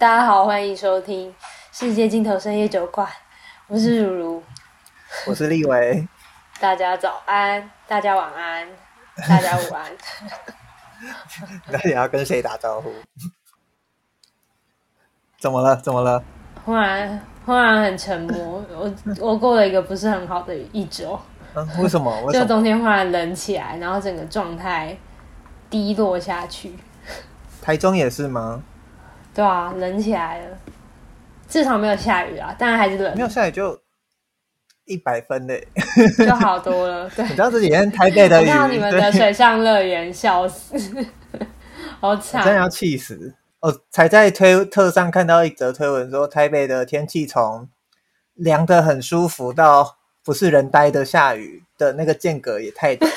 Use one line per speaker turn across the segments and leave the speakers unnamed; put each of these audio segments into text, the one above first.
大家好，欢迎收听《世界尽头深夜酒馆》，我是如如，
我是立维。
大家早安，大家晚安，大家午安。
那你要跟谁打招呼？怎么了？怎么了？
忽然，忽然很沉默。我我过了一个不是很好的一周。
嗯，为什么？为什么？
就冬天忽然冷起来，然后整个状态低落下去。
台中也是吗？
对啊，冷起来了。至少没有下雨啊，但还是冷。
没有下雨就一百分嘞，
就好多了。对，
你知道这几天台北的雨，
看到你们的水上乐园，笑死，好惨，
真的要气死。哦，才在推特上看到一则推文，说台北的天气从凉的很舒服到不是人待的下雨的那个间隔也太短，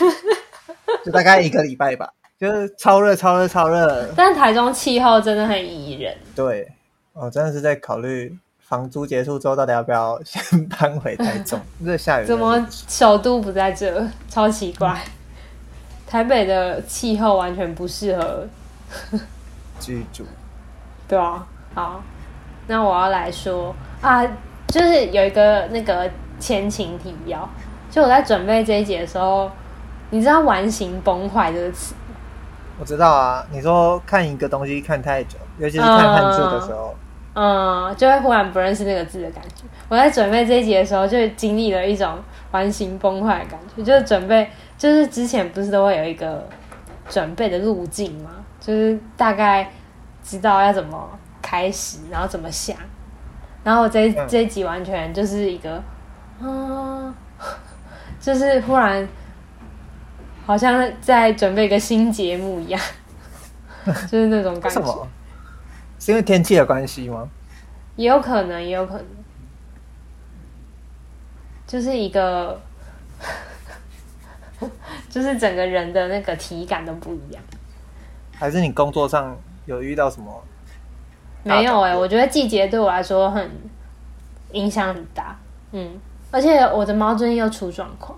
就大概一个礼拜吧。就是超热、超热、超热，
但台中气候真的很宜人。
对，我真的是在考虑房租结束之后，到底要不要先搬回台中？热下雨，
怎么首都不在这？超奇怪，台北的气候完全不适合
居住。
对啊，好，那我要来说啊，就是有一个那个前情提要，就我在准备这一节的时候，你知道“完形崩坏”这个词？
我知道啊，你说看一个东西看太久，尤其是看汉字的时候，
嗯，嗯，就会忽然不认识那个字的感觉。我在准备这一集的时候，就经历了一种完形崩坏的感觉。就是准备，就是之前不是都会有一个准备的路径吗？就是大概知道要怎么开始，然后怎么想。然后这一这一集完全就是一个，嗯，就是忽然。好像在准备一个新节目一样，就是那种感觉。什么？
是因为天气的关系吗？
也有可能，也有可能，就是一个，就是整个人的那个体感都不一样。
还是你工作上有遇到什么？
没有哎、欸，我觉得季节对我来说很影响很大。嗯，而且我的猫最近又出状况，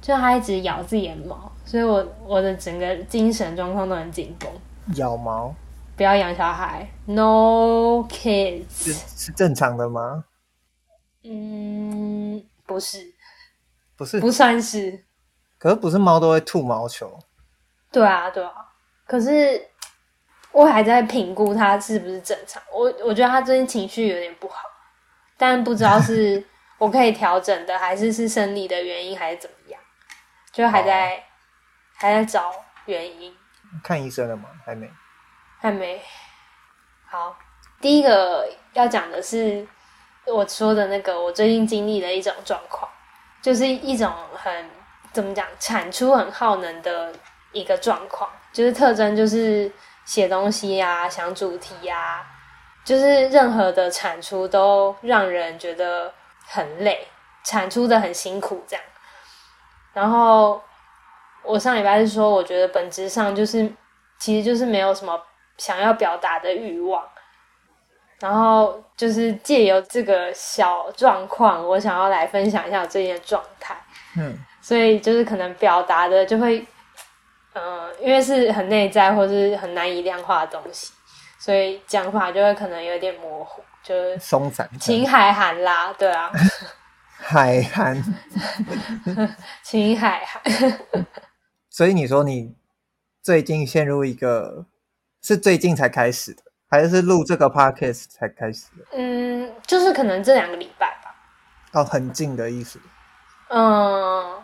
就它一直咬自己的毛。所以我我的整个精神状况都很紧绷。
咬毛？
不要养小孩，No kids。
是是正常的吗？
嗯，不是，
不是，
不算是。
可是不是猫都会吐毛球？
对啊，对啊。可是我还在评估它是不是正常。我我觉得它最近情绪有点不好，但不知道是 我可以调整的，还是是生理的原因，还是怎么样，就还在。哦还在找原因，
看医生了吗？还没，
还没。好，第一个要讲的是我说的那个，我最近经历的一种状况，就是一种很怎么讲，产出很耗能的一个状况，就是特征就是写东西呀、啊、想主题呀、啊，就是任何的产出都让人觉得很累，产出的很辛苦这样，然后。我上礼拜是说，我觉得本质上就是，其实就是没有什么想要表达的欲望，然后就是借由这个小状况，我想要来分享一下我最近的状态。嗯，所以就是可能表达的就会，嗯、呃，因为是很内在或是很难以量化的东西，所以讲法就会可能有点模糊，就是
松散，
情海涵啦，对啊，
海涵，
情海涵。
所以你说你最近陷入一个是最近才开始的，还是录这个 podcast 才开始的？
嗯，就是可能这两个礼拜吧。
哦，很近的意思。
嗯，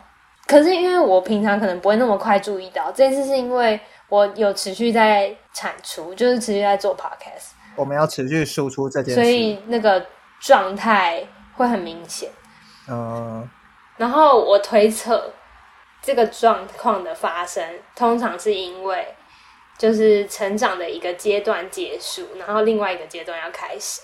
可是因为我平常可能不会那么快注意到，这次是因为我有持续在产出，就是持续在做 podcast。
我们要持续输出这件事，
所以那个状态会很明显。
嗯，
然后我推测。这个状况的发生，通常是因为就是成长的一个阶段结束，然后另外一个阶段要开始。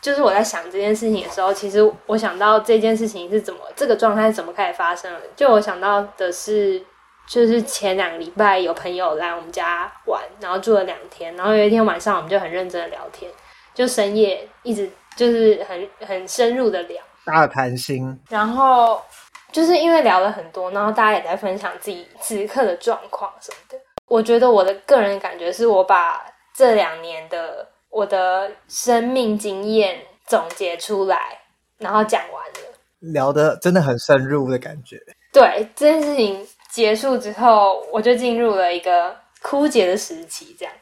就是我在想这件事情的时候，其实我想到这件事情是怎么，这个状态是怎么开始发生的。就我想到的是，就是前两个礼拜有朋友来我们家玩，然后住了两天，然后有一天晚上我们就很认真的聊天，就深夜一直就是很很深入的聊，
大谈心，
然后。就是因为聊了很多，然后大家也在分享自己此刻的状况什么的。我觉得我的个人感觉是我把这两年的我的生命经验总结出来，然后讲完了，
聊的真的很深入的感觉。
对，这件事情结束之后，我就进入了一个枯竭的时期，这样。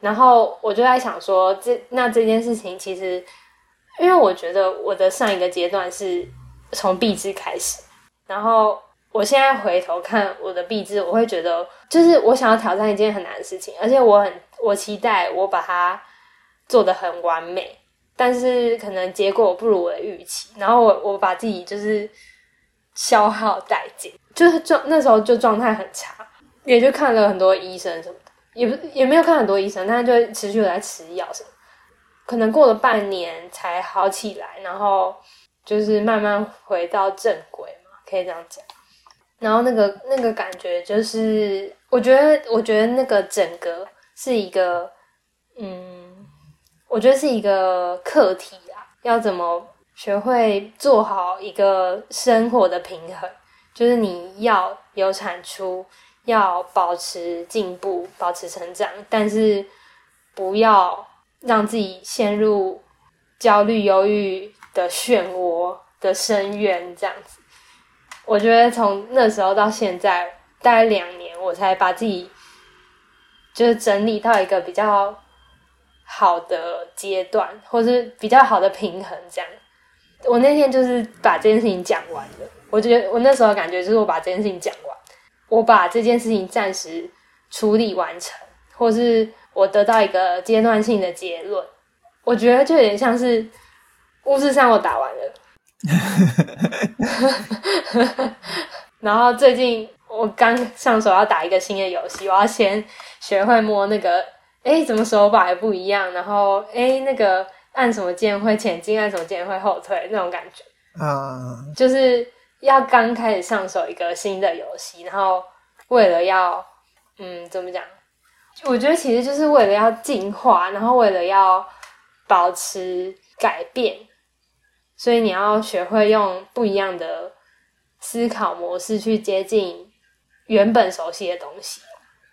然后我就在想说，这那这件事情其实，因为我觉得我的上一个阶段是从毕制开始，然后我现在回头看我的毕制，我会觉得，就是我想要挑战一件很难的事情，而且我很我期待我把它做得很完美，但是可能结果不如我的预期，然后我我把自己就是。消耗殆尽，就是状那时候就状态很差，也就看了很多医生什么的，也不也没有看很多医生，但是就持续有在吃药什么，可能过了半年才好起来，然后就是慢慢回到正轨，可以这样讲。然后那个那个感觉就是，我觉得我觉得那个整个是一个，嗯，我觉得是一个课题啊，要怎么？学会做好一个生活的平衡，就是你要有产出，要保持进步，保持成长，但是不要让自己陷入焦虑、忧郁的漩涡的深渊。这样子，我觉得从那时候到现在，大概两年，我才把自己就是整理到一个比较好的阶段，或是比较好的平衡，这样。我那天就是把这件事情讲完了，我觉得我那时候感觉就是我把这件事情讲完，我把这件事情暂时处理完成，或是我得到一个阶段性的结论，我觉得就有点像是故事上我打完了，然后最近我刚上手要打一个新的游戏，我要先学会摸那个，哎，怎么手把还不一样，然后哎，那个。按什么键会前进，按什么键会后退，那种感觉啊，uh... 就是要刚开始上手一个新的游戏，然后为了要，嗯，怎么讲？我觉得其实就是为了要进化，然后为了要保持改变，所以你要学会用不一样的思考模式去接近原本熟悉的东西。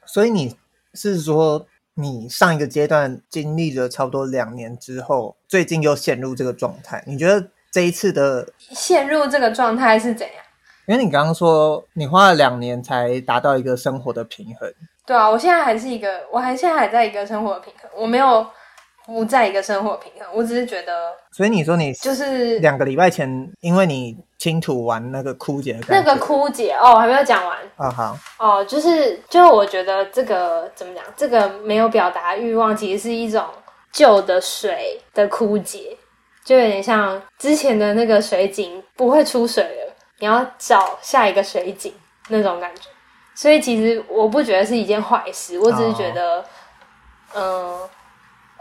所以你是说？你上一个阶段经历了差不多两年之后，最近又陷入这个状态。你觉得这一次的
陷入这个状态是怎样？
因为你刚刚说你花了两年才达到一个生活的平衡。
对啊，我现在还是一个，我还现在还在一个生活的平衡，我没有不在一个生活平衡，我只是觉得。所以你说你就是两个礼拜前，因为你。清吐完那个枯竭那个枯竭哦，还没有讲完啊。好哦，就是就我觉得这个怎么讲？这个没有表达欲望，其实是一种旧的水的枯竭，就有点像之前的那个水井不会出水了，你要找下一个水井那种感觉。所以其实我不觉得是一件坏事，我只是觉得，嗯、哦呃，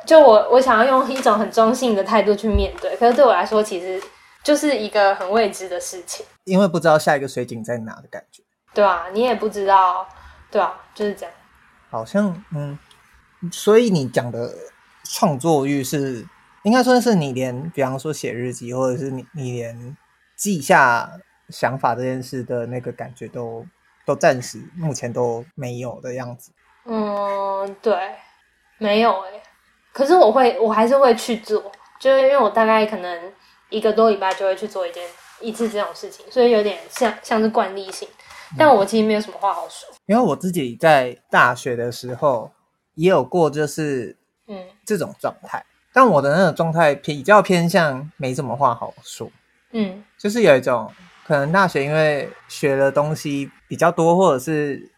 就我我想要用一种很中性的态度去面对，可是对我来说，其实。就是一个很未知的事情，因为不知道下一个水井在哪的感觉。对啊，你也不知道，对啊，就是这样。好像，嗯，所以你讲的创作欲是，应该说是你连，比方说写日记，或者是你你连记下想法这件事的那个感觉都都暂时目前都没有的样子。嗯，对，没有哎、欸。可是我会，我还是会去做，就是因为我大概可能。一个多礼拜就会去做一件一次这种事情，所以有点像像是惯例性。但我其实没有什么话好说，因为我自己在大学的时候也有过，就是嗯这种状态。但我的那种状态比较偏向没什么话好说，嗯，就是有一种可能大学因为学的东西比较多，或者是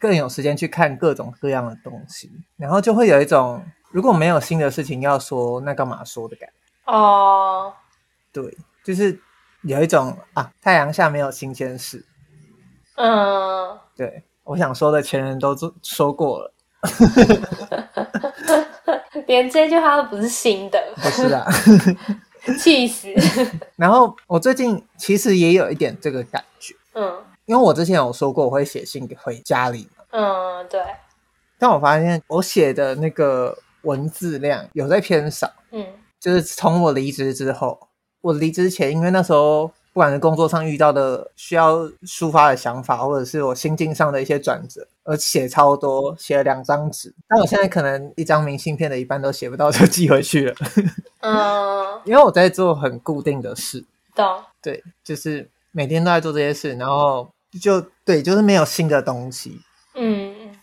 更有时间去看各种各样的东西，然后就会有一种如果没有新的事情要说，那干嘛说的感觉。哦。对，就是有一种啊，太阳下没有新鲜事。嗯，对，我想说的前人都说过了，连这句话都不是新的，不是啊，气死。然后我最近其实也有一点这个感觉，嗯，因为我之前有说过我会写信回家里嘛，嗯，对。但我发现我写的那个文字量有在偏少，嗯，就是从我离职之后。我离职前，因为那时候
不管是工作上遇到的需要抒发的想法，或者是我心境上的一些转折，而写超多，写了两张纸。但我现在可能一张明信片的一半都写不到，就寄回去了。嗯，因为我在做很固定的事。
懂。
对，就是每天都在做这些事，然后就对，就是没有新的东西。嗯。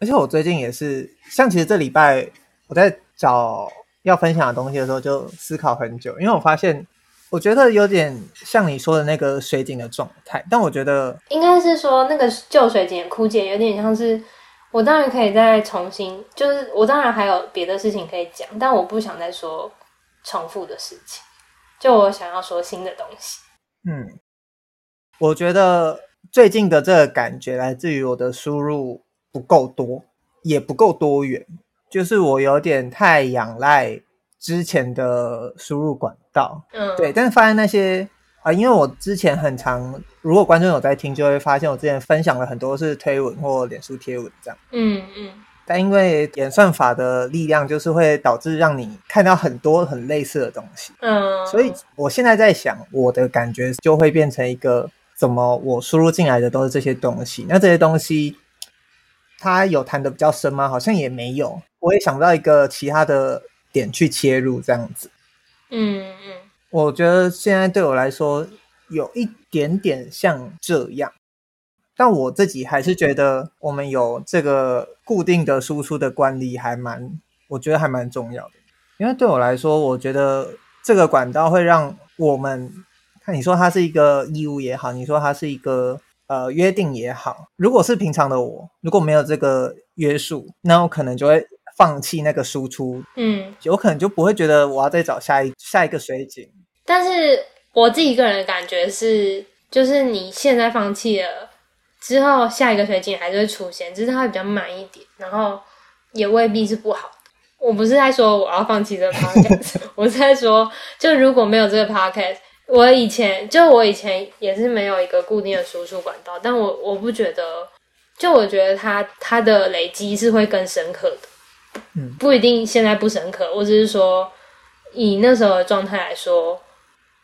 而且我最近也是，像其实这礼拜我在找要分享的东西的时候，就思考很久，因为我发现。我觉得有点像你说的那个水井的状态，但我觉得
应该是说那个旧水井枯竭，有点像是我当然可以再重新，就是我当然还有别的事情可以讲，但我不想再说重复的事情，就我想要说新的东西。
嗯，我觉得最近的这个感觉来自于我的输入不够多，也不够多元，就是我有点太仰赖。之前的输入管道，嗯，对，但是发现那些啊、呃，因为我之前很常，如果观众有在听，就会发现我之前分享了很多是推文或脸书贴文这样，嗯嗯，但因为演算法的力量，就是会导致让你看到很多很类似的东西，嗯，所以我现在在想，我的感觉就会变成一个，怎么我输入进来的都是这些东西，那这些东西它有谈的比较深吗？好像也没有，我也想不到一个其他的。点去切入这样子，嗯嗯，我觉得现在对我来说有一点点像这样，但我自己还是觉得我们有这个固定的输出的惯例还蛮，我觉得还蛮重要的，因为对我来说，我觉得这个管道会让我们看，你说它是一个义务也好，你说它是一个呃约定也好，如果是平常的我，如果没有这个约束，那我可能就会。放弃那个输出，嗯，有可能就不会觉得我要再找下一下一个水井。
但是我自己个人的感觉是，就是你现在放弃了之后，下一个水井还是会出现，只是它会比较慢一点，然后也未必是不好。我不是在说我要放弃这个 podcast，我是在说，就如果没有这个 podcast，我以前就我以前也是没有一个固定的输出管道，但我我不觉得，就我觉得它它的累积是会更深刻的。嗯，不一定现在不深刻，我只是说以那时候的状态来说，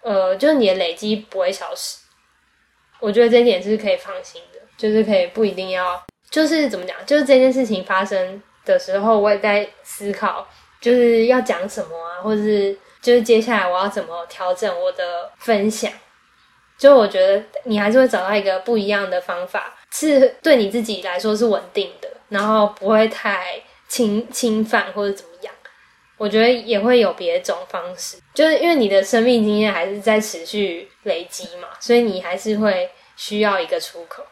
呃，就是你的累积不会消失。我觉得这一点是可以放心的，就是可以不一定要，就是怎么讲，就是这件事情发生的时候，我也在思考，就是要讲什么啊，或者是就是接下来我要怎么调整我的分享。就我觉得你还是会找到一个不一样的方法，是对你自己来说是稳定的，然后不会太。侵侵犯或者怎么样，我觉得也会有别种方式，就是因为你的生命经验还是在持续累积嘛，所以你还是会需要一个出口。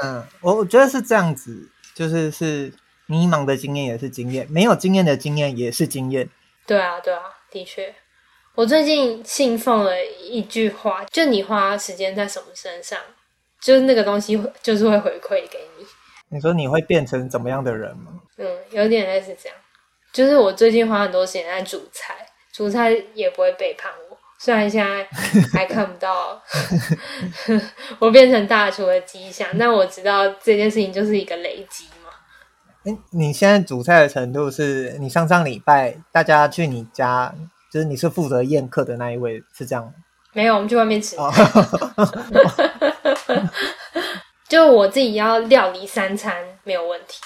嗯，我我觉得是这样子，就是是迷茫的经验也是经验，没有经验的经验也是经验。
对啊，对啊，的确，我最近信奉了一句话，就你花时间在什么身上，就是那个东西就是会回馈给你。
你说你会变成怎么样的人吗？
嗯，有点类似这样。就是我最近花很多时间在煮菜，煮菜也不会背叛我。虽然现在还看不到 我变成大厨的迹象，但我知道这件事情就是一个累
积你现在煮菜的程度是你上上礼拜大家去你家，就是你是负责宴客的那一位，是这样吗？
没有，我们去外面吃。Oh. 就我自己要料理三餐没有问题，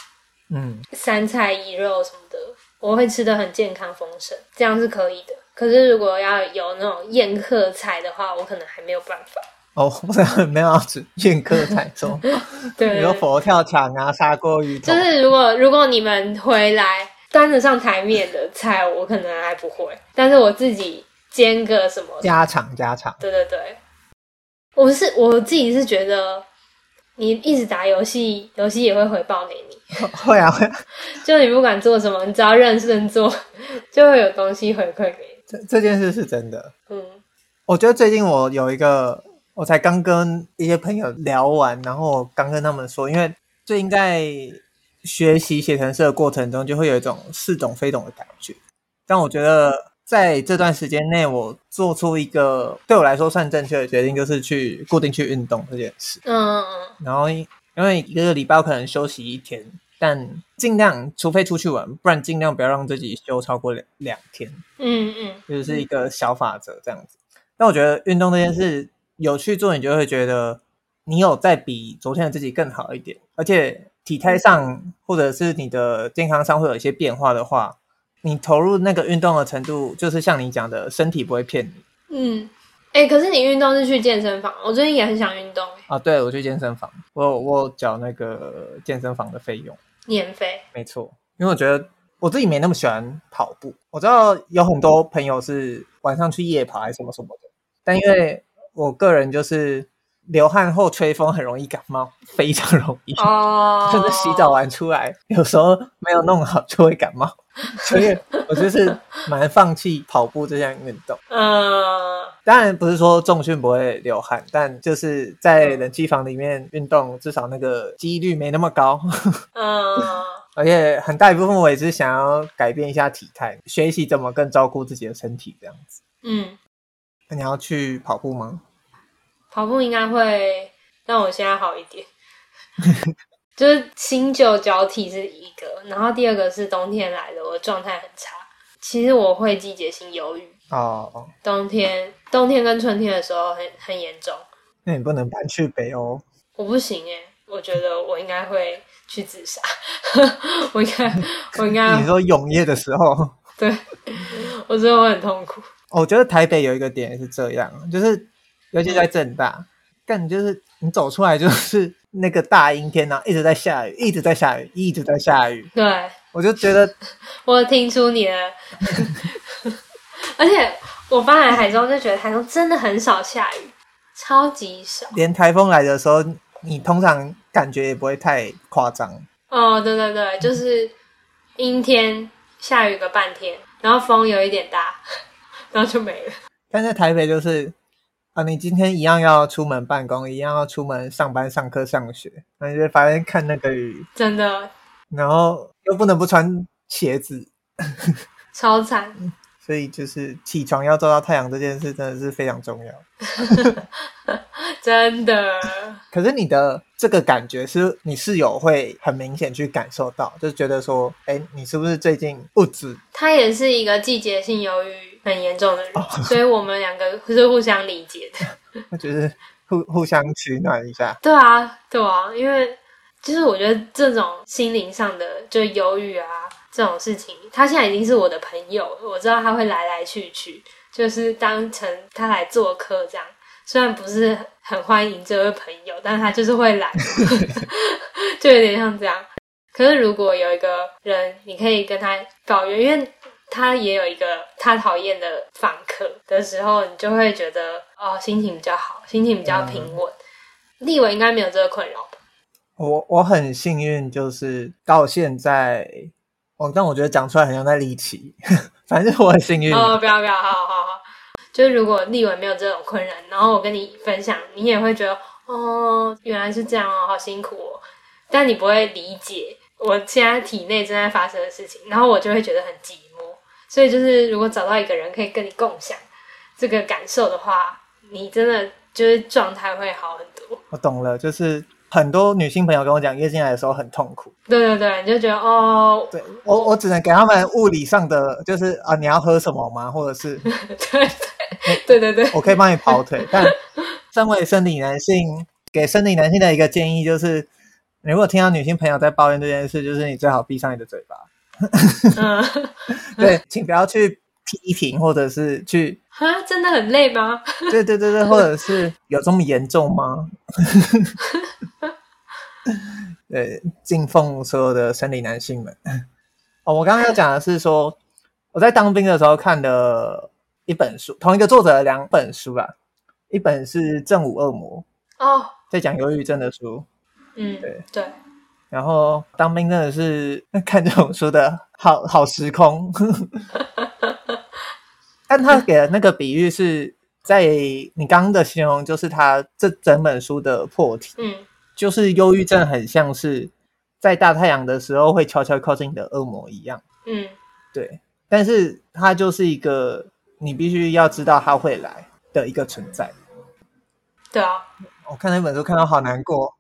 嗯，三菜一肉什么的，我会吃得很健康丰盛，这样是可以的。可是如果要有那种宴客菜的话，我可能还没有办法。
哦，我可能没有要吃宴客菜，说 对，比如佛跳墙啊、砂锅鱼头。
就是如果如果你们回来端得上台面的菜，我可能还不会。但是我自己煎个什么
家常家常，
对对对，我是我自己是觉得。你一直打游戏，游戏也会回报给你。
会 啊会啊，
就你不管做什么，你只要认真做，就会有东西回馈给你。
这这件事是真的。嗯，我觉得最近我有一个，我才刚跟一些朋友聊完，然后我刚跟他们说，因为最近在学习写程式的过程中，就会有一种似懂非懂的感觉。但我觉得。在这段时间内，我做出一个对我来说算正确的决定，就是去固定去运动这件事。嗯嗯。然后因为一个礼拜可能休息一天，但尽量除非出去玩，不然尽量不要让自己休超过两两天。嗯嗯。就是一个小法则这样子。但我觉得运动这件事，有去做，你就会觉得你有在比昨天的自己更好一点，而且体态上或者是你的健康上会有一些变化的话，你投入那个运动的程度，就是像你讲的，身体不会骗你。
嗯，哎、欸，可是你运动是去健身房，我最近也很想运动。
啊，对，我去健身房，我我缴那个健身房的费用，
年费。
没错，因为我觉得我自己没那么喜欢跑步。我知道有很多朋友是晚上去夜跑还是什么什么的，但因为我个人就是流汗后吹风很容易感冒，非常容易哦，就是洗澡完出来有时候没有弄好就会感冒，所以我就是蛮放弃跑步这项运动。嗯，当然不是说重训不会流汗，但就是在冷气房里面运动，至少那个几率没那么高。嗯，而且很大一部分我也是想要改变一下体态，学习怎么更照顾自己的身体这样子。嗯。那你要去跑步吗？
跑步应该会让我现在好一点，就是新旧交替是一个，然后第二个是冬天来了，我的状态很差。其实我会季节性忧郁哦，冬天冬天跟春天的时候很很严重。
那你不能搬去北欧？
我不行哎，我觉得我应该会去自杀。我应该我应该
你说永夜的时候，
对，我觉得我很痛苦。
我觉得台北有一个点是这样，就是尤其在正大，但就是你走出来就是那个大阴天呐，一直在下雨，一直在下雨，一直在下雨。
对，
我就觉得，
我听出你的，而且我搬来台中就觉得台中真的很少下雨，超级少。
连台风来的时候，你通常感觉也不会太夸张。
哦，对对对，就是阴天下雨个半天，然后风有一点大。然后就没了。
但在台北就是啊，你今天一样要出门办公，一样要出门上班、上课、上学，那你就发现看那个雨，
真的。
然后又不能不穿鞋子，
超惨。
所以就是起床要照到太阳这件事真的是非常重要，
真的。
可是你的这个感觉是你室友会很明显去感受到，就是觉得说，哎，你是不是最近不止？
他也是一个季节性忧郁很严重的人，哦、所以我们两个是互相理解的。
我觉得互互相取暖一下。
对啊，对啊，因为就是我觉得这种心灵上的就忧郁啊。这种事情，他现在已经是我的朋友，我知道他会来来去去，就是当成他来做客这样。虽然不是很欢迎这位朋友，但他就是会来，就有点像这样。可是如果有一个人，你可以跟他抱怨，因为他也有一个他讨厌的访客的时候，你就会觉得哦，心情比较好，心情比较平稳。立幃应该没有这个困扰吧？
我我很幸运，就是到现在。哦，但我觉得讲出来很像在离奇，反正我很幸运。
哦，不要不要，好好好，就是如果立文没有这种困扰，然后我跟你分享，你也会觉得哦，原来是这样哦，好辛苦哦。但你不会理解我现在体内正在发生的事情，然后我就会觉得很寂寞。所以就是如果找到一个人可以跟你共享这个感受的话，你真的就是状态会好很多。
我懂了，就是。很多女性朋友跟我讲，月经来的时候很痛苦。
对对对，你就觉得哦，
对我我只能给他们物理上的，就是啊，你要喝什么吗？或者是 对
对对对对，
我可以帮你跑腿。但 身为生理男性，给生理男性的一个建议就是，你如果听到女性朋友在抱怨这件事，就是你最好闭上你的嘴巴。嗯，对，请不要去批评，或者是去
啊，真的很累吗？
对对对对，或者是有这么严重吗？对，敬奉所有的生理男性们。哦，我刚刚要讲的是说，我在当兵的时候看的一本书，同一个作者的两本书啦。一本是《正午恶魔》哦，在讲忧郁症的书。
嗯，对对。
然后当兵真的是看这种书的好好时空。但他给的那个比喻是在你刚刚的形容，就是他这整本书的破题。嗯。就是忧郁症很像是在大太阳的时候会悄悄靠近你的恶魔一样，嗯，对。但是它就是一个你必须要知道它会来的一个存在。
对啊，
我看那本书看到好难过。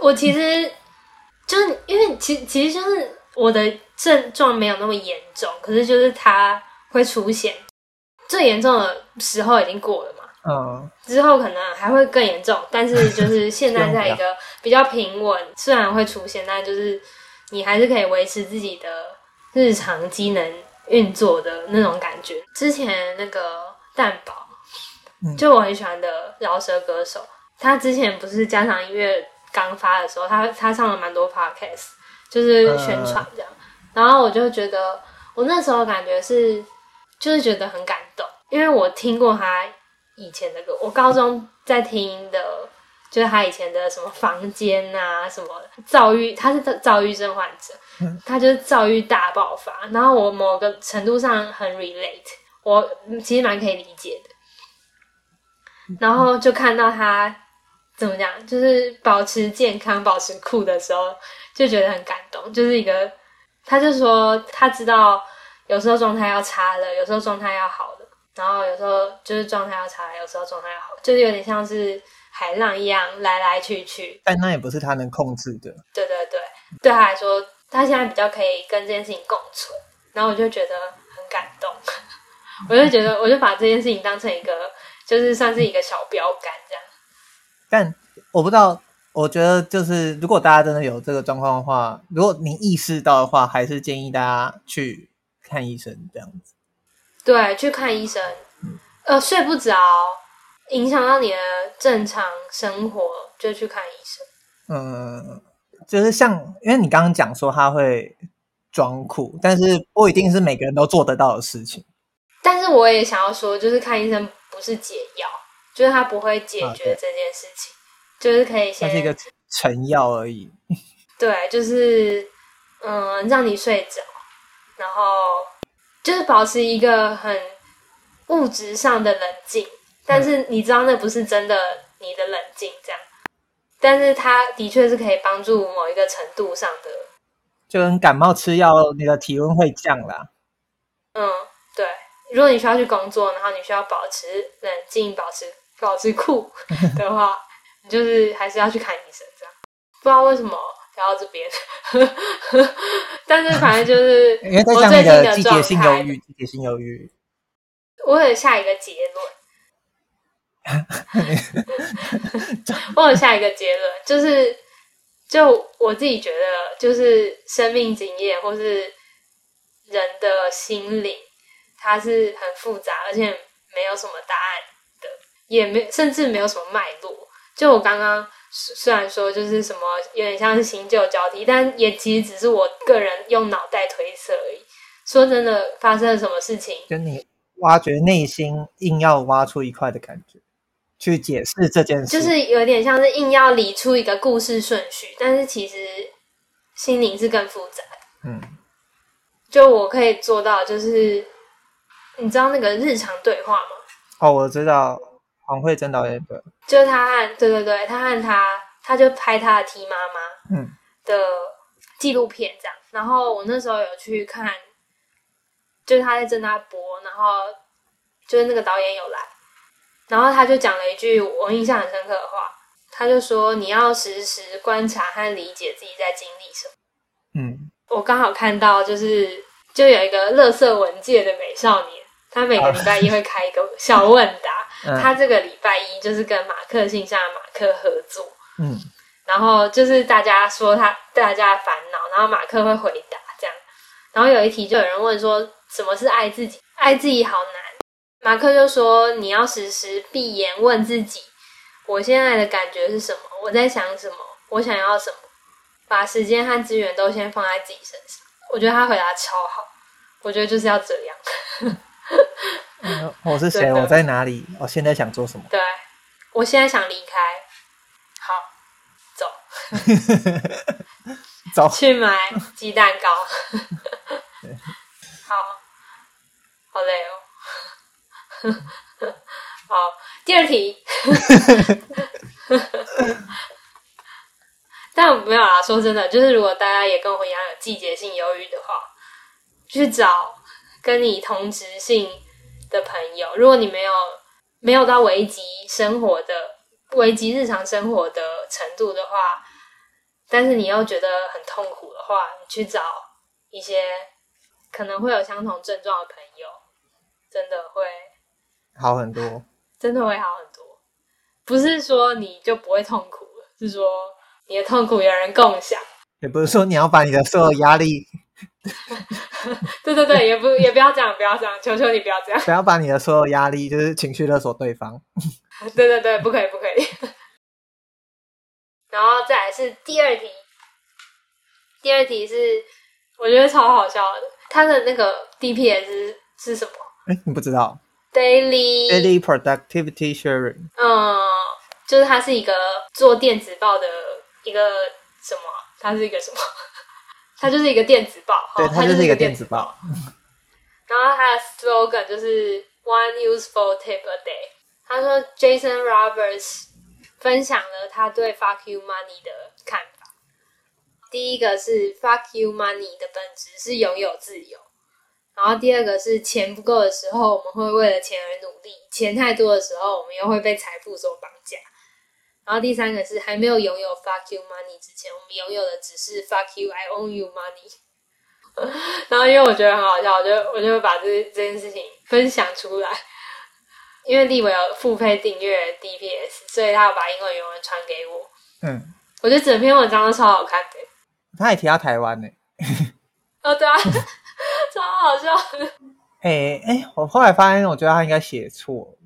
我其实就是因为其其实就是我的症状没有那么严重，可是就是它会出现最严重的时候已经过了嘛。
嗯，
之后可能还会更严重，但是就是 现在在一个比较平稳，虽然会出现，但就是你还是可以维持自己的日常机能运作的那种感觉。之前那个蛋堡，就我很喜欢的饶舌歌手，他之前不是加上音乐刚发的时候，他他上了蛮多 podcast，就是宣传这样，然后我就觉得我那时候感觉是就是觉得很感动，因为我听过他。以前的歌，我高中在听的，就是他以前的什么房间啊，什么躁郁，他是躁郁症患者，他就是躁郁大爆发。然后我某个程度上很 relate，我其实蛮可以理解的。然后就看到他怎么讲，就是保持健康、保持酷的时候，就觉得很感动。就是一个，他就说他知道有时候状态要差了，有时候状态要好了。然后有时候就是状态要差，有时候状态要好，就是有点像是海浪一样来来去去。
但那也不是他能控制的。
对对对，对他来说，他现在比较可以跟这件事情共存。然后我就觉得很感动，我就觉得我就把这件事情当成一个，就是算是一个小标杆这样。
但我不知道，我觉得就是如果大家真的有这个状况的话，如果你意识到的话，还是建议大家去看医生这样子。
对，去看医生。呃，睡不着，影响到你的正常生活，就去看医生。
嗯，就是像，因为你刚刚讲说他会装酷，但是不一定是每个人都做得到的事情。
但是我也想要说，就是看医生不是解药，就是他不会解决这件事情，啊、就是可以先。
它是一个成药而已。
对，就是嗯，让你睡着，然后。就是保持一个很物质上的冷静，但是你知道那不是真的你的冷静，这样。但是它的确是可以帮助某一个程度上的，
就跟感冒吃药，你的体温会降啦。
嗯，对。如果你需要去工作，然后你需要保持冷静、保持保持酷 的话，你就是还是要去看医生，这样。不知道为什么。聊到这边，但是反正就是
因为在讲你的季节性忧郁，季节性忧郁。
我有下一个结论，我有下一个结论，就是就我自己觉得，就是生命经验或是人的心灵，它是很复杂，而且没有什么答案的，也没甚至没有什么脉络。就我刚刚。虽然说就是什么有点像是新旧交替，但也其实只是我个人用脑袋推测而已。说真的，发生了什么事情？
跟你挖掘内心，硬要挖出一块的感觉，去解释这件事，
就是有点像是硬要理出一个故事顺序，但是其实心灵是更复杂。
嗯，
就我可以做到，就是你知道那个日常对话吗？
哦，我知道。黄慧珍导演的，
就是他和对对对，他和他，他就拍他的 T 妈妈嗯的纪录片这样，嗯、然后我那时候有去看，就是他在正大播，然后就是那个导演有来，然后他就讲了一句我印象很深刻的话，他就说你要时时观察和理解自己在经历什么。
嗯，
我刚好看到就是就有一个乐色文界的美少年，他每个礼拜一会开一个小问答。他这个礼拜一就是跟马克信箱的马克合作，
嗯，
然后就是大家说他大家的烦恼，然后马克会回答这样，然后有一题就有人问说什么是爱自己？爱自己好难，马克就说你要时时闭眼问自己，我现在的感觉是什么？我在想什么？我想要什么？把时间和资源都先放在自己身上。我觉得他回答超好，我觉得就是要这样。
嗯，我是谁？我在哪里？我现在想做什么？
对，我现在想离开。好，走，
走
去买鸡蛋糕。好，好累哦。好，第二题。但没有啦，说真的，就是如果大家也跟我一样有季节性忧郁的话，去找跟你同质性的朋友，如果你没有没有到危及生活的危及日常生活的程度的话，但是你又觉得很痛苦的话，你去找一些可能会有相同症状的朋友，真的会
好很多。
真的会好很多。不是说你就不会痛苦了，是说你的痛苦有人共享。
也不是说你要把你的所有压力，
对对对，也不也不要这样，不要这样，求求你不要这样，
不要把你的所有压力就是情绪勒索对方。
对对对，不可以不可以。然后再来是第二题，第二题是我觉得超好笑的，它的那个 DPS 是，是什么？
哎，你不知道
？Daily
Daily Productivity Sharing。
嗯，就是它是一个做电子报的一个什么？它是一个什么？它就是一个电子报，
对，它就是一个电子报。
然后它的 slogan 就是 One useful tip a day。他说 Jason Roberts 分享了他对 Fuck You Money 的看法。第一个是 Fuck You Money 的本质是拥有自由，然后第二个是钱不够的时候，我们会为了钱而努力；钱太多的时候，我们又会被财富所绑架。然后第三个是还没有拥有 fuck you money 之前，我们拥有的只是 fuck you I own you money。然后因为我觉得很好笑，我就我就会把这这件事情分享出来。因为立伟有付费订阅 DPS，所以他要把英文原文传给我。嗯，我觉得整篇文章都超好看的。
他也提到台湾呢。
哦，对啊，超好笑的。
哎哎、欸欸，我后来发现，我觉得他应该写错。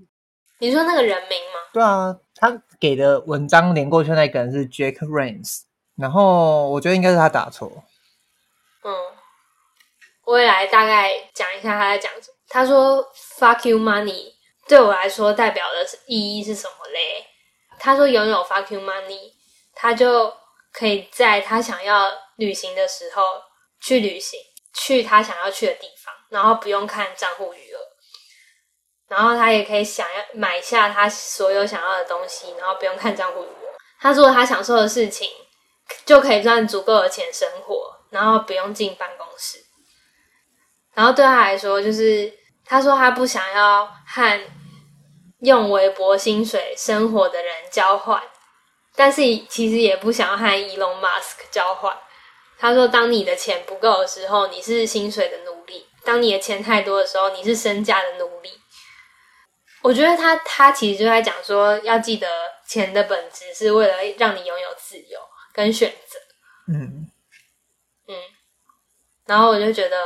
你说那个人名吗？
对啊，他给的文章连过去那个人是 Jack Rains，然后我觉得应该是他打错。
嗯，我也来大概讲一下他在讲什么。他说 “fuck you money”，对我来说代表的意义是什么嘞？他说拥有 “fuck you money”，他就可以在他想要旅行的时候去旅行，去他想要去的地方，然后不用看账户余额。然后他也可以想要买下他所有想要的东西，然后不用看账户。他做他想做的事情，就可以赚足够的钱生活，然后不用进办公室。然后对他来说，就是他说他不想要和用微薄薪水生活的人交换，但是其实也不想要和 Elon Musk 交换。他说，当你的钱不够的时候，你是薪水的奴隶；当你的钱太多的时候，你是身价的奴隶。我觉得他他其实就在讲说，要记得钱的本质是为了让你拥有自由跟选择。嗯嗯，然后我就觉得，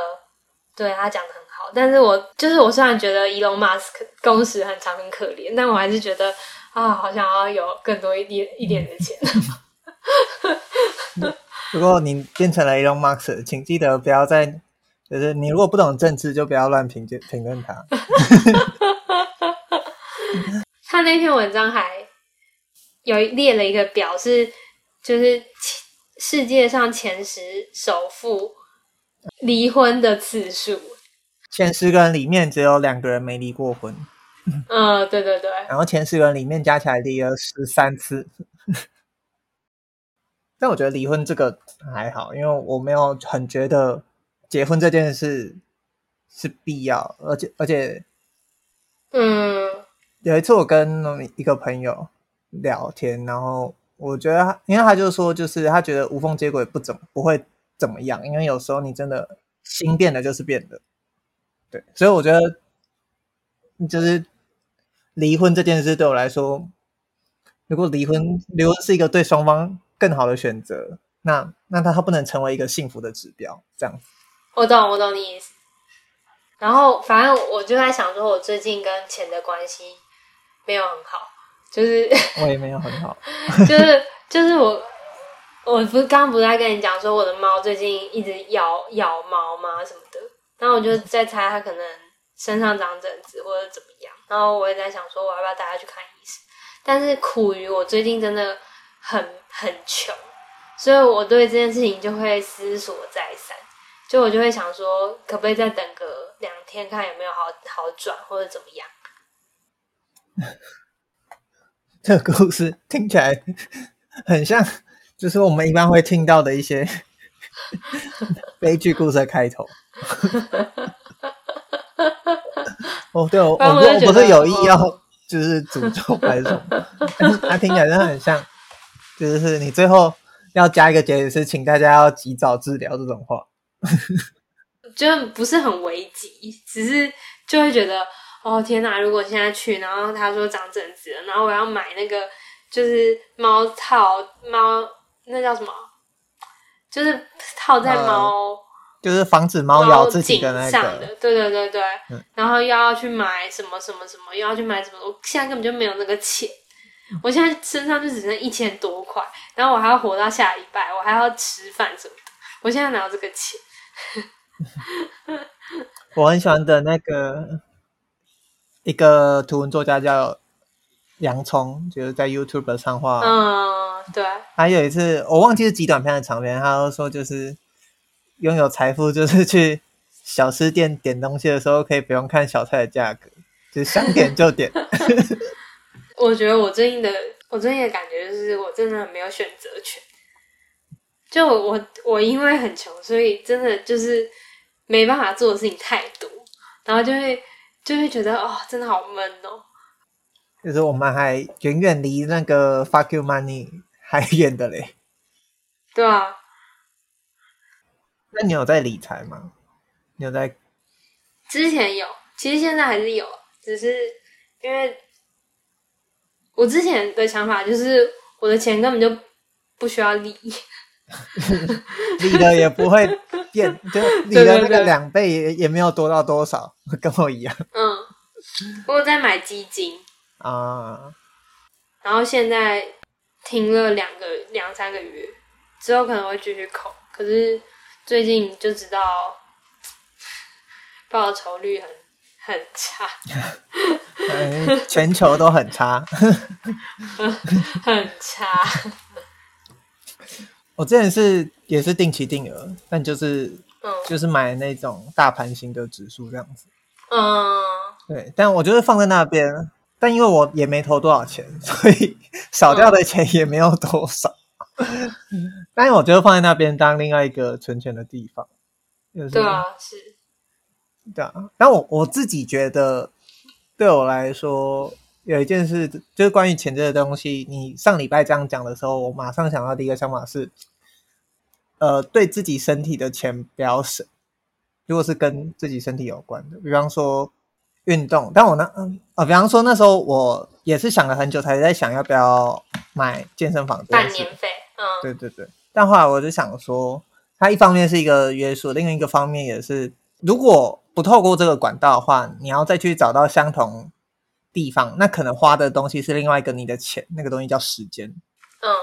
对他讲的很好。但是我就是我虽然觉得 Elon Musk 工时很长很可怜，但我还是觉得啊，好想要有更多一点一点的钱。
如果你变成了 Elon Musk，请记得不要再就是你如果不懂政治，就不要乱评评论他。
他那篇文章还有列了一个表，是就是世界上前十首富离婚的次数，
前十个人里面只有两个人没离过婚。
嗯，对对对。
然后前十个人里面加起来离了十三次。但我觉得离婚这个还好，因为我没有很觉得结婚这件事是必要，而且而且，嗯。有一次我跟一个朋友聊天，然后我觉得他，因为他就说，就是他觉得无缝接轨不怎么不会怎么样，因为有时候你真的心变了就是变的，对，所以我觉得就是离婚这件事对我来说，如果离婚离婚是一个对双方更好的选择，那那他他不能成为一个幸福的指标，这样子。
我懂，我懂你意思。然后反正我就在想说，我最近跟钱的关系。没有很好，就是
我也没有很好，
就是就是我，我不是刚刚不是在跟你讲说我的猫最近一直咬咬毛吗什么的，然后我就在猜它可能身上长疹子或者怎么样，然后我也在想说我要不要带它去看医生，但是苦于我最近真的很很穷，所以我对这件事情就会思索再三，就我就会想说可不可以再等个两天看有没有好好转或者怎么样。
这个故事听起来很像，就是我们一般会听到的一些 悲剧故事的开头。哦，对，我我我不是有意要就是诅咒还是什么，但是它听起来真的很像，就是你最后要加一个结语是请大家要及早治疗这种话，
就不是很危急，只是就会觉得。
哦天哪！如果现在去，然后他说长疹子了，然后我要买那个就是猫套猫，那叫什么？就是套在猫、呃，
就是防止猫咬自己的那
个。对对对对。嗯、然后又要去买什么什么什么，又要去买什么？我现在根本就没有那个钱。我现在身上就只剩一千多块，然后我还要活到下礼拜，我还要吃饭什么的。我现在哪有这个钱？
我很喜欢的那个一个图文作家叫洋葱，就是在 YouTube 上画。
嗯，对。
还有一次，我忘记是极短篇的长篇，他都说就是拥有财富，就是去小吃店点东西的时候，可以不用看小菜的价格，就是想点就点。
我觉得我最近的，我最近的感觉就是，我真的很没有选择权。就我我因为很穷，所以真的就是没办法做的事情太多，然后就会就会觉得哦，真的好闷哦。
就是我们还远远离那个 fuck you money 还远的嘞。
对啊。
那你有在理财吗？你有在？
之前有，其实现在还是有，只是因为我之前的想法就是我的钱根本就不需要理。你的也不会变，就你的那个两倍也也没有多到多少，跟我一样。嗯，我在买基金。啊，然后现在停了两个两三个月，之后可能会继续扣，可是最近就知道报酬率很很差，全球都很差，很差。我之前是也是定期定额，但就是嗯，就是买那种大盘型的指数这样子。嗯，对，但我就是放在那边，但因为我也没投多少钱，所以少掉的钱也没有多少。嗯、但是我觉得放在那边当另外一个存钱的地方。就是、对啊，是。对啊，但我我自己觉得，对我来说。有一件事，就是关于钱这个东西。你上礼拜这样讲的时候，我马上想到第一个想法是，呃，对自己身体的钱不要省。如果是跟自己身体有关的，比方说运动，但我那嗯啊，比方说那时候我也是想了很久，才在想要不要买健身房半年费。嗯，对对对。但后来我就想说，它一方面是一个约束，另一个方面也是，如果不透过这个管道的话，你要再去找到相同。地方，那可能花的东西是另外一个你的钱，那个东西叫时间。嗯，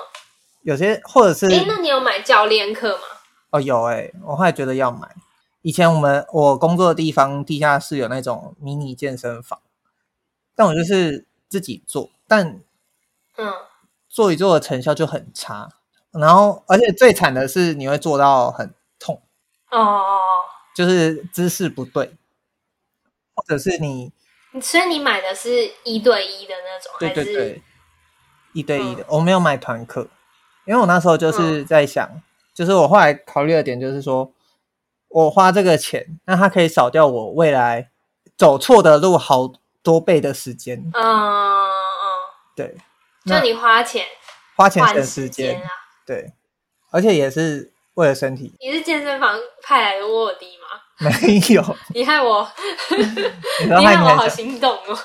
有些或者是，哎，那你有买教练课吗？哦，有哎、欸，我后来觉得要买。以前我们我工作的地方地下室有那种迷你健身房，但我就是自己做，但嗯，做一做的成效就很差。然后，而且最惨的是你会做到很痛哦，就是姿势不对，或者是你。所以你买的是一对一的那种，对对对，一对一的？嗯、我没有买团课，因为我那时候就是在想，嗯、就是我后来考虑的点就是说，我花这个钱，那它可以少掉我未来走错的路好多倍的时间。嗯嗯，对，就你花钱花钱省时间啊，对，而且也是为了身体。你是健身房派来的卧底吗？没有，你害我，你害我好心动哦。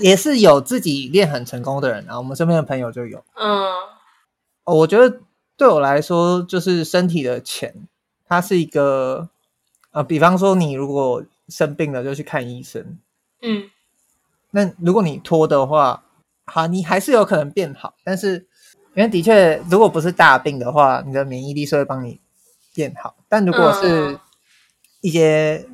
也是有自己练很成功的人啊，我们身边的朋友就有。嗯，我觉得对我来说，就是身体的钱，它是一个呃，比方说你如果生病了就去看医生，嗯，那如果你拖的话，好，你还是有可能变好，但是因为的确，如果不是大病的话，你的免疫力是会帮你变好，但如果是、嗯一些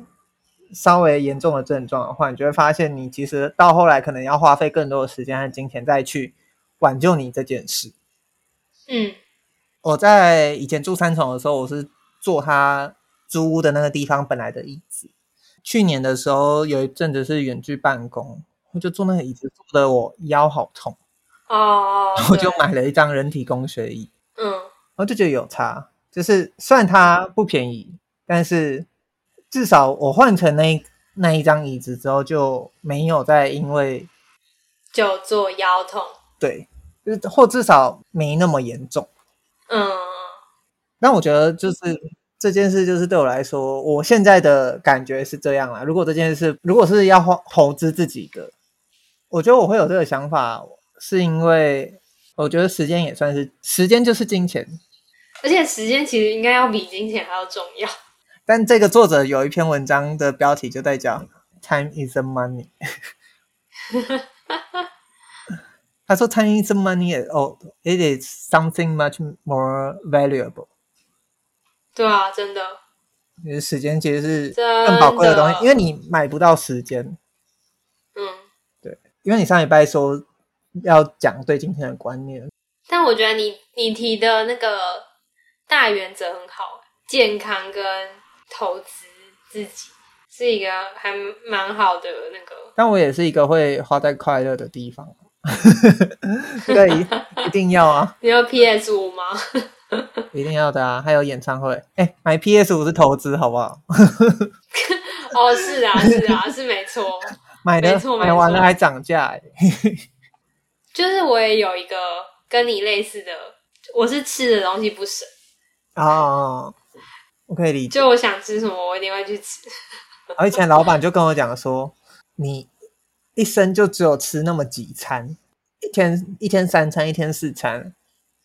稍微严重的症状的话，你就会发现你其实到后来可能要花费更多的时间和金钱再去挽救你这件事。嗯，我在以前住三重的时候，我是坐他租屋的那个地方本来的椅子。去年的时候有一阵子是远距办公，我就坐那个椅子坐的我腰好痛哦，我就买了一张人体工学椅。嗯，然后就觉得有差，就是虽然它不便宜，但是。至少我换成那那一张椅子之后，就没有再因为久坐腰痛，对，或至少没那么严重。嗯，那我觉得就是这这件事就是对我来说，我现在的感觉是这样啦。如果这件事如果是要投资自己的，我觉得我会有这个想法，是因为我觉得时间也算是时间就是金钱，
而且时间其实应该要比金钱还要重要。
但这个作者有一篇文章的标题就在讲 “Time is the money”。他说：“Time is money. Oh, it is something much more valuable.”
对啊，真的。
你的时间其实是更宝贵的东西，因为你买不到时间。
嗯，
对，因为你上礼拜说要讲对金钱的观念，
但我觉得你你提的那个大原则很好，健康跟投资自己是一个还蛮好的那个。
但我也是一个会花在快乐的地方。对，一定要啊！
你有 PS 五吗？
一定要的啊！还有演唱会，哎、欸，买 PS 五是投资，好不好？
哦，是啊，是啊，是没错，
买的买完了还涨价，哎，
就是我也有一个跟你类似的，我是吃的东西不省
啊，我可以理解，
就我想吃什么，我一定会去吃。
而以前老板就跟我讲说，你。一生就只有吃那么几餐，一天一天三餐，一天四餐，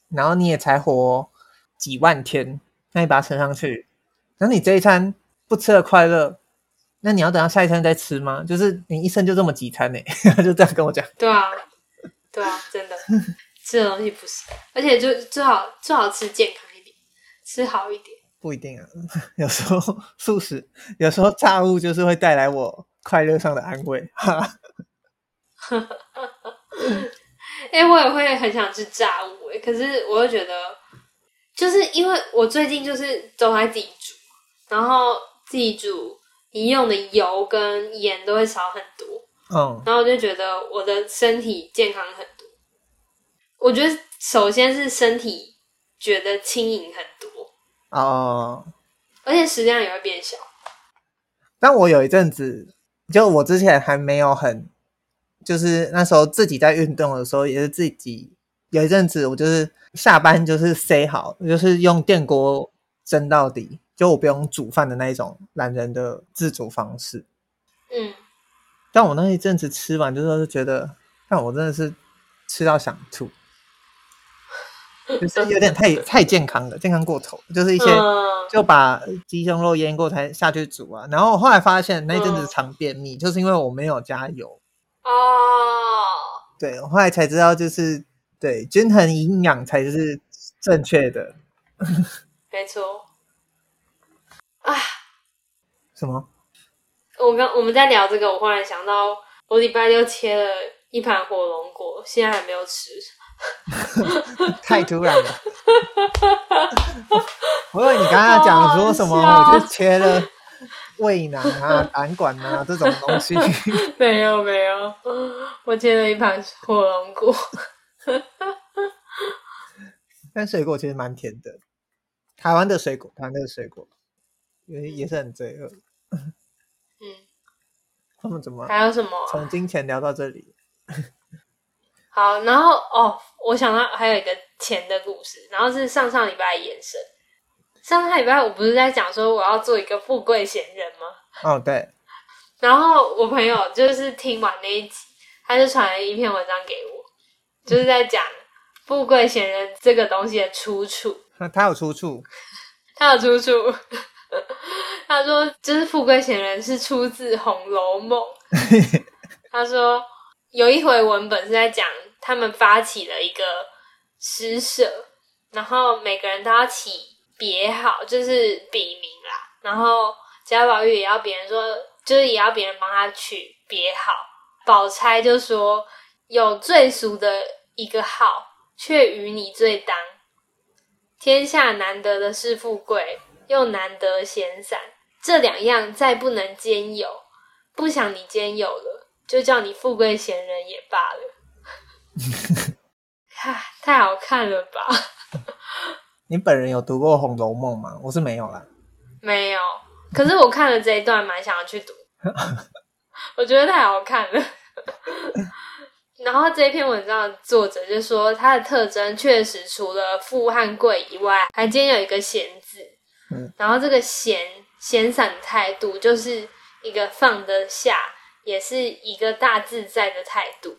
然后你也才活几万天，那你把它乘上去，那你这一餐不吃的快乐，那你要等到下一餐再吃吗？就是你一生就这么几餐呢？就这样跟我讲。
对啊，对啊，真的吃的东西不是，而且就最好最好吃健康一点，吃好一点。
不一定啊，有时候素食，有时候炸物就是会带来我快乐上的安慰。哈。
哈哈哈哈哎，我也会很想吃炸物哎，可是我又觉得，就是因为我最近就是都在自己煮，然后自己煮，你用的油跟盐都会少很多，
嗯，
然后我就觉得我的身体健康很多。我觉得首先是身体觉得轻盈很多
哦，
而且食量也会变小。
但我有一阵子，就我之前还没有很。就是那时候自己在运动的时候，也是自己有一阵子，我就是下班就是塞好，就是用电锅蒸到底，就我不用煮饭的那一种懒人的自主方式。
嗯，
但我那一阵子吃完，就是觉得，但我真的是吃到想吐，就是有点太太健康了，健康过头，就是一些就把鸡胸肉腌过才下去煮啊。然后我后来发现那一阵子常便秘，就是因为我没有加油。
哦，oh.
对，我后来才知道，就是对均衡营养才是正确的。
没错。啊？
什么？
我刚我们在聊这个，我忽然想到，我礼拜六切了一盘火龙果，现在还没有吃。
太突然了。我以为你刚刚讲说什么，我就切了。胃囊啊，胆管啊，这种东西
没有没有，我切了一盘火龙果，
但水果其实蛮甜的。台湾的水果，台湾的水果也也是很罪恶。嗯，他们怎么
还有什么
从金钱聊到这里？
好，然后哦，我想到还有一个钱的故事，然后是上上礼拜的延伸。上上礼拜我不是在讲说我要做一个富贵闲人吗？
哦，对。
然后我朋友就是听完那一集，他就传了一篇文章给我，就是在讲富贵闲人这个东西的出处。
他有出处？
他有出处。他说，就是富贵闲人是出自《红楼梦》。他说有一回文本是在讲他们发起了一个诗社，然后每个人都要起。别号就是笔名啦，然后贾宝玉也要别人说，就是也要别人帮他取别号。宝钗就说有最俗的一个号，却与你最当。天下难得的是富贵，又难得闲散，这两样再不能兼有。不想你兼有了，就叫你富贵闲人也罢了。哈，太好看了吧！
你本人有读过《红楼梦》吗？我是没有啦，
没有。可是我看了这一段，蛮想要去读，我觉得太好看了。然后这篇文章的作者就说，它的特征确实除了富和贵以外，还兼有一个闲字。
嗯，
然后这个闲闲散的态度就是一个放得下，也是一个大自在的态度。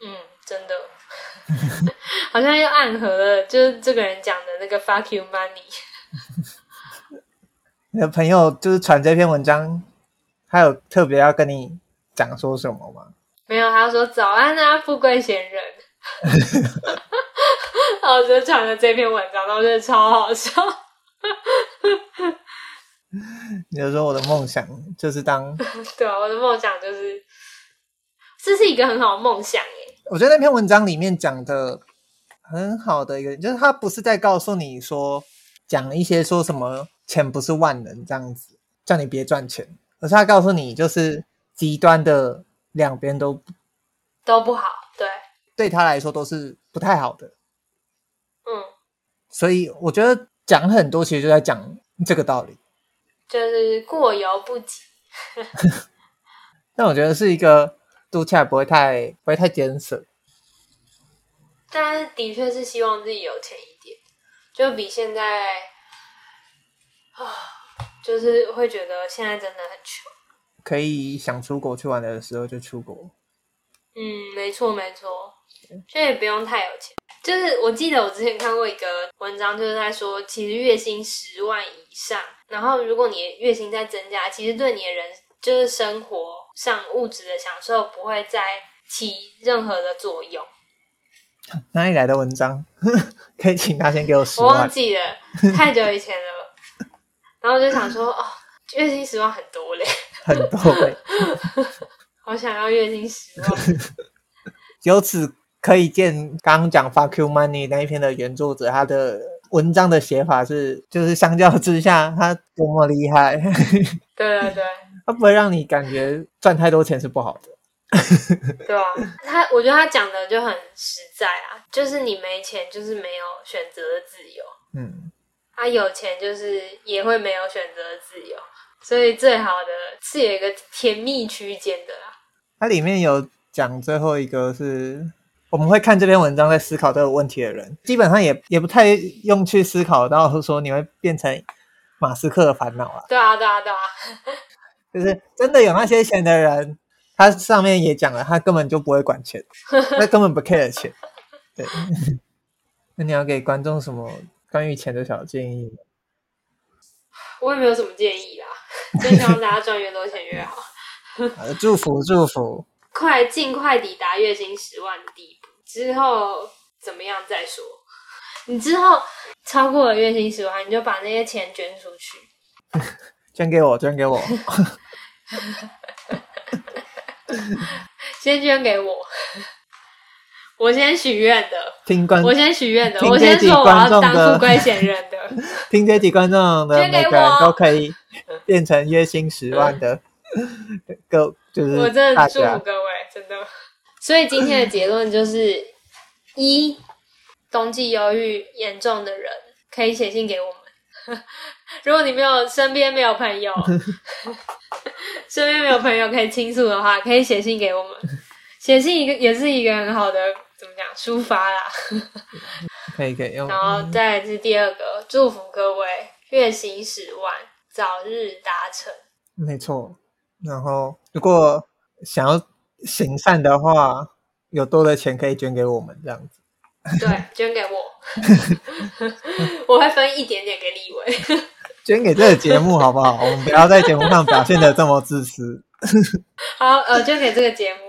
嗯，真的，好像又暗合了，就是这个人讲的那个 “fuck you money”。
你的朋友就是传这篇文章，他有特别要跟你讲说什么吗？
没有，他说早安啊，富贵闲人。然 后我就传了这篇文章，然后我觉得超好笑。
你就说我的梦想就是当
对啊，我的梦想就是，这是一个很好的梦想耶。
我觉得那篇文章里面讲的很好的一个，就是他不是在告诉你说讲一些说什么钱不是万能这样子，叫你别赚钱，而是他告诉你就是极端的两边都
都不好，对，
对他来说都是不太好的。
嗯，
所以我觉得讲很多其实就在讲这个道理。
就是过犹不及，
但我觉得是一个读起来不会太不会太艰涩，
但是的确是希望自己有钱一点，就比现在啊，就是会觉得现在真的很穷，
可以想出国去玩的时候就出国。
嗯，没错没错，所以也不用太有钱。就是我记得我之前看过一个文章，就是在说，其实月薪十万以上。然后，如果你月薪在增加，其实对你的人就是生活上物质的享受不会再起任何的作用。
哪里来的文章？可以请他先给我十万。
我忘记了，太久以前了。然后我就想说，哦，月薪十万很多嘞，
很多嘞，
好想要月薪十万。
由此可以见，刚刚讲 “fuck you money” 那一篇的原作者，他的。文章的写法是，就是相较之下，他多么厉害。
对对对，
他不会让你感觉赚太多钱是不好的。
对啊，他我觉得他讲的就很实在啊，就是你没钱就是没有选择的自由。
嗯，
他有钱就是也会没有选择的自由，所以最好的是有一个甜蜜区间的啦。
它里面有讲最后一个是。我们会看这篇文章，在思考这个问题的人，基本上也也不太用去思考到说你会变成马斯克的烦恼啊。
对啊，对啊，对啊，
就是真的有那些钱的人，他上面也讲了，他根本就不会管钱，他根本不 care 钱。对，那你要给观众什么关于钱的小建议吗？
我也没有什么建议啦，就希望大家赚越多钱越好。
祝福祝福，
快尽快抵达月薪十万的地步。之后怎么样再说？你之后超过了月薪十万，你就把那些钱捐出去，
捐给我，捐给我，
先捐给我，我先许愿的。
听观，
我先许愿的，我先说我要当富贵闲人的。
听这集观众的每个人都可以变成月薪十万的，各就是
我真的祝福各位，真的。所以今天的结论就是：一，冬季忧郁严重的人可以写信给我们。如果你没有身边没有朋友，身边没有朋友可以倾诉的话，可以写信给我们。写信一个也是一个很好的怎么讲抒发啦。
可以可以用。
然后再来是第二个，祝福各位月薪十万早日达成。
没错。然后如果想要。行善的话，有多的钱可以捐给我们，这样子。
对，捐给我，我会分一点点给立伟。
捐给这个节目好不好？我们不要在节目上表现的这么自私。
好，呃，捐给这个节目。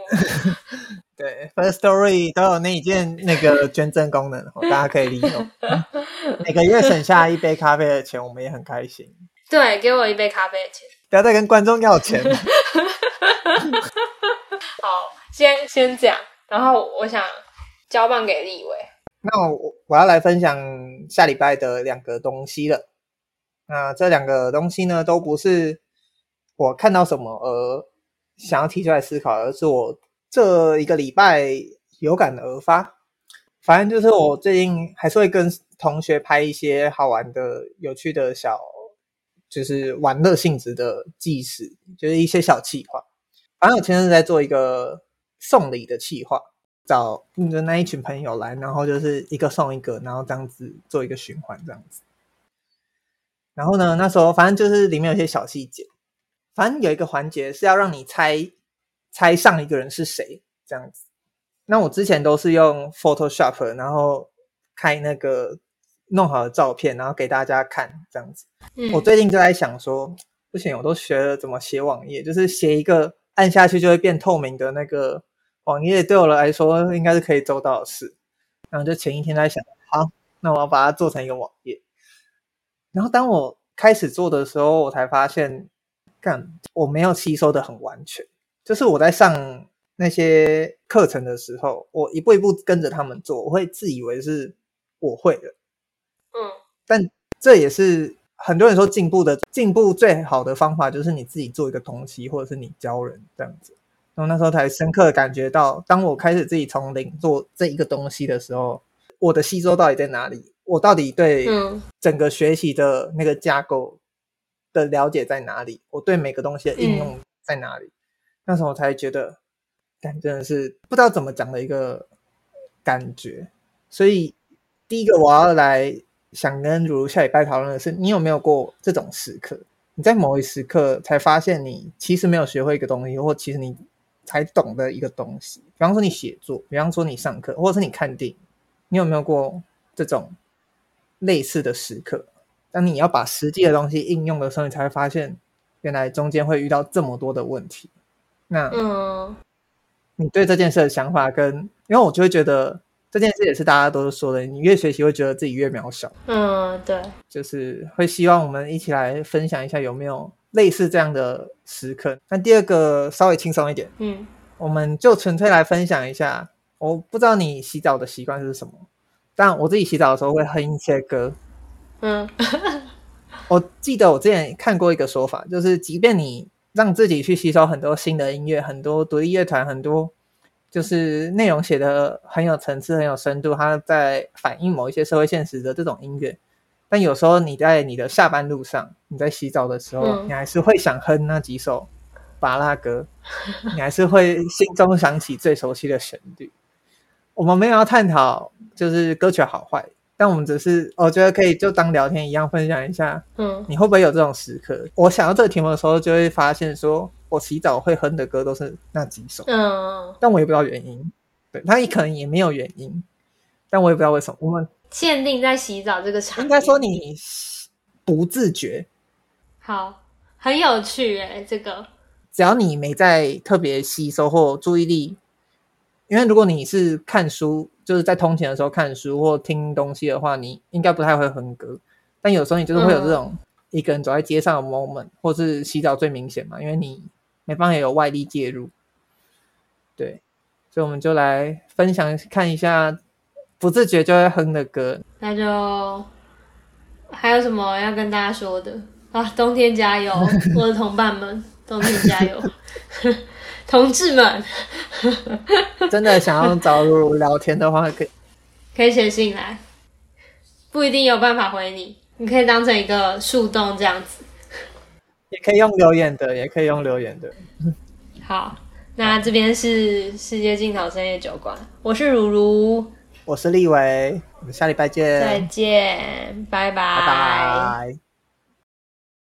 对，First Story 都有那一件那个捐赠功能，大家可以利用。每个月省下一杯咖啡的钱，我们也很开心。
对，给我一杯咖啡的钱。
不要再跟观众要钱。
好，先先这样，然后我想交棒给立伟。
那我我要来分享下礼拜的两个东西了。那这两个东西呢，都不是我看到什么而想要提出来思考，而是我这一个礼拜有感而发。反正就是我最近还是会跟同学拍一些好玩的、有趣的小，就是玩乐性质的纪实，就是一些小企划。反正我前阵子在做一个送礼的企划，找就那一群朋友来，然后就是一个送一个，然后这样子做一个循环，这样子。然后呢，那时候反正就是里面有些小细节，反正有一个环节是要让你猜猜上一个人是谁这样子。那我之前都是用 Photoshop，然后开那个弄好的照片，然后给大家看这样子。嗯，我最近就在想说，不行，我都学了怎么写网页，就是写一个按下去就会变透明的那个网页，对我来说应该是可以做到的事。然后就前一天在想，好，那我要把它做成一个网页。然后当我开始做的时候，我才发现，干，我没有吸收的很完全。就是我在上那些课程的时候，我一步一步跟着他们做，我会自以为是我会的，嗯。但这也是很多人说进步的进步最好的方法，就是你自己做一个东西，或者是你教人这样子。然后那时候才深刻的感觉到，当我开始自己从零做这一个东西的时候，我的吸收到底在哪里？我到底对整个学习的那个架构的了解在哪里？我对每个东西的应用在哪里？嗯、那时候我才觉得，但真的是不知道怎么讲的一个感觉。所以第一个我要来想跟如如下礼拜讨论的是，你有没有过这种时刻？你在某一时刻才发现你其实没有学会一个东西，或其实你才懂得一个东西。比方说你写作，比方说你上课，或者是你看电影，你有没有过这种？类似的时刻，当你要把实际的东西应用的时候，你才会发现，原来中间会遇到这么多的问题。那，嗯，你对这件事的想法跟，因为我就会觉得这件事也是大家都说的，你越学习会觉得自己越渺小。
嗯，对，
就是会希望我们一起来分享一下有没有类似这样的时刻。那第二个稍微轻松一点，嗯，我们就纯粹来分享一下，我不知道你洗澡的习惯是什么。但我自己洗澡的时候会哼一些歌，嗯，我记得我之前看过一个说法，就是即便你让自己去吸收很多新的音乐，很多独立乐团，很多就是内容写的很有层次、很有深度，它在反映某一些社会现实的这种音乐，但有时候你在你的下班路上，你在洗澡的时候，嗯，你还是会想哼那几首巴拉歌，你还是会心中想起最熟悉的旋律。我们没有要探讨就是歌曲好坏，但我们只是我觉得可以就当聊天一样分享一下。嗯，你会不会有这种时刻？我想到这个题目的时候，就会发现说我洗澡会哼的歌都是那几首。嗯，但我也不知道原因。对，他也可能也没有原因，但我也不知道为什么。我们
限定在洗澡这个场，
应该说你不自觉。
好，很有趣诶，这个
只要你没在特别吸收或注意力。因为如果你是看书，就是在通勤的时候看书或听东西的话，你应该不太会哼歌。但有时候你就是会有这种一个人走在街上的 moment，嗯，或是洗澡最明显嘛，因为你没办法有外力介入。对，所以我们就来分享看一下不自觉就会哼的歌。
那就还有什么要跟大家说的啊？冬天加油，我的同伴们，冬天加油。同志们，
真的想要找露露聊天的话，可以
可以写信来，不一定有办法回你，你可以当成一个树洞这样子，
也可以用留言的，也可以用留言的。
好，那这边是世界尽头深夜酒馆，我是如如，
我是立伟，我们下礼拜见，
再见，拜拜。拜拜。